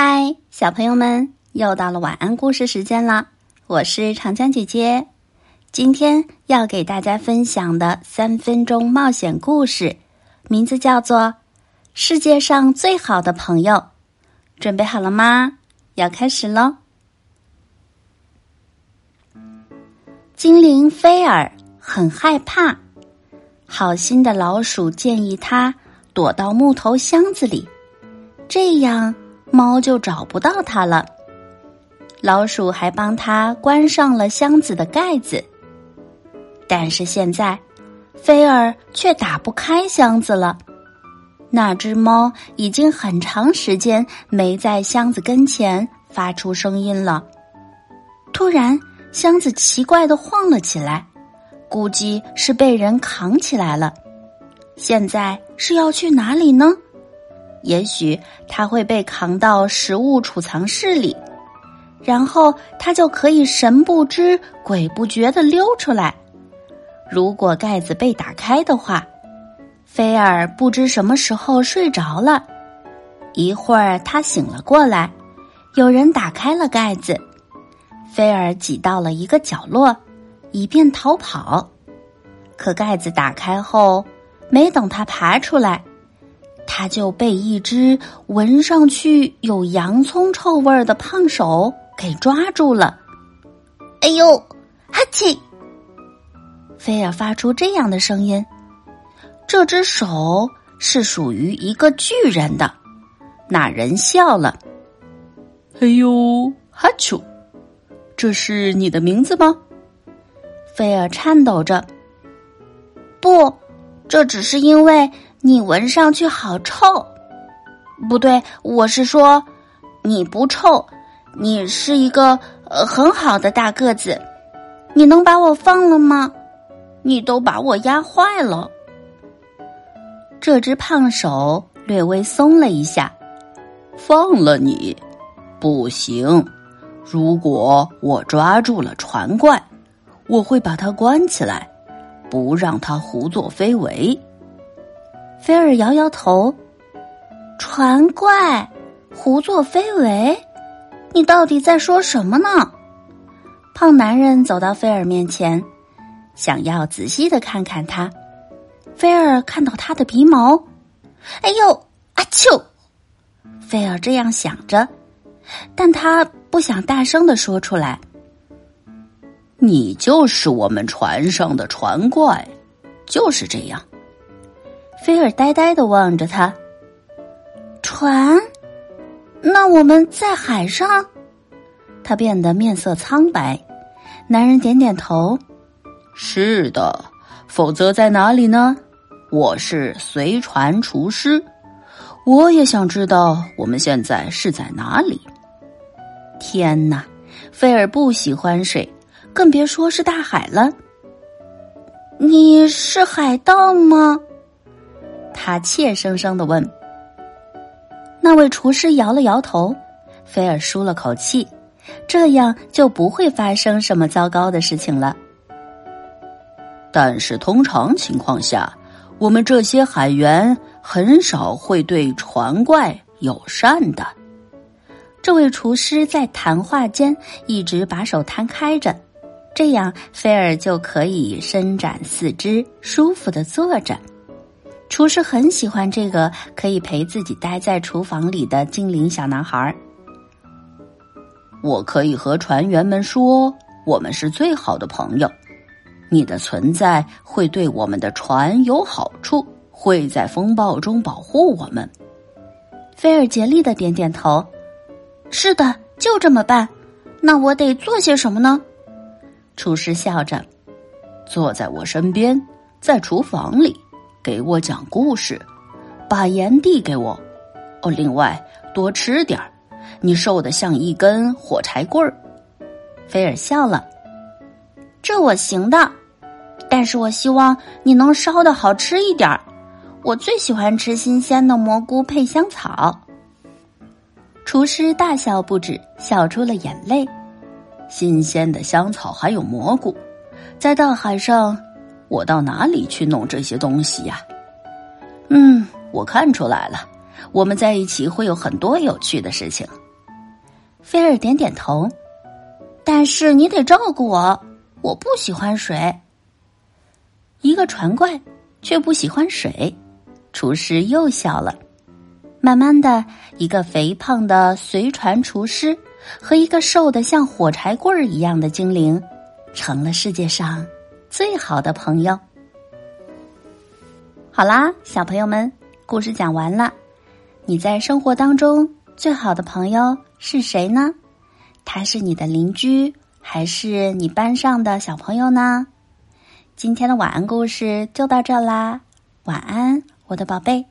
嗨，小朋友们，又到了晚安故事时间了。我是长江姐姐，今天要给大家分享的三分钟冒险故事，名字叫做《世界上最好的朋友》。准备好了吗？要开始喽！精灵菲尔很害怕，好心的老鼠建议他躲到木头箱子里，这样。猫就找不到它了。老鼠还帮它关上了箱子的盖子，但是现在，菲尔却打不开箱子了。那只猫已经很长时间没在箱子跟前发出声音了。突然，箱子奇怪的晃了起来，估计是被人扛起来了。现在是要去哪里呢？也许他会被扛到食物储藏室里，然后他就可以神不知鬼不觉的溜出来。如果盖子被打开的话，菲尔不知什么时候睡着了。一会儿他醒了过来，有人打开了盖子，菲尔挤到了一个角落，以便逃跑。可盖子打开后，没等他爬出来。他就被一只闻上去有洋葱臭味儿的胖手给抓住了。哎呦，哈气！菲尔发出这样的声音。这只手是属于一个巨人的。那人笑了。哎呦，哈丘！这是你的名字吗？菲尔颤抖着。不，这只是因为。你闻上去好臭，不对，我是说，你不臭，你是一个呃很好的大个子，你能把我放了吗？你都把我压坏了。这只胖手略微松了一下，放了你，不行。如果我抓住了船怪，我会把它关起来，不让它胡作非为。菲尔摇摇头，船怪胡作非为，你到底在说什么呢？胖男人走到菲尔面前，想要仔细的看看他。菲尔看到他的鼻毛，哎呦，阿丘！菲尔这样想着，但他不想大声的说出来。你就是我们船上的船怪，就是这样。菲尔呆呆的望着他。船？那我们在海上？他变得面色苍白。男人点点头：“是的，否则在哪里呢？我是随船厨师，我也想知道我们现在是在哪里。”天哪！菲尔不喜欢水，更别说是大海了。你是海盗吗？他怯生生的问：“那位厨师摇了摇头。”菲尔舒了口气，这样就不会发生什么糟糕的事情了。但是通常情况下，我们这些海员很少会对船怪友善的。这位厨师在谈话间一直把手摊开着，这样菲尔就可以伸展四肢，舒服的坐着。厨师很喜欢这个可以陪自己待在厨房里的精灵小男孩。我可以和船员们说，我们是最好的朋友。你的存在会对我们的船有好处，会在风暴中保护我们。菲尔竭力的点点头。是的，就这么办。那我得做些什么呢？厨师笑着，坐在我身边，在厨房里。给我讲故事，把盐递给我。哦，另外多吃点儿，你瘦的像一根火柴棍儿。菲尔笑了，这我行的，但是我希望你能烧的好吃一点儿。我最喜欢吃新鲜的蘑菇配香草。厨师大笑不止，笑出了眼泪。新鲜的香草还有蘑菇，在大海上。我到哪里去弄这些东西呀？嗯，我看出来了，我们在一起会有很多有趣的事情。菲尔点点头。但是你得照顾我，我不喜欢水。一个船怪却不喜欢水，厨师又笑了。慢慢的，一个肥胖的随船厨师和一个瘦的像火柴棍儿一样的精灵，成了世界上最好的朋友。好啦，小朋友们，故事讲完了。你在生活当中最好的朋友是谁呢？他是你的邻居，还是你班上的小朋友呢？今天的晚安故事就到这啦，晚安，我的宝贝。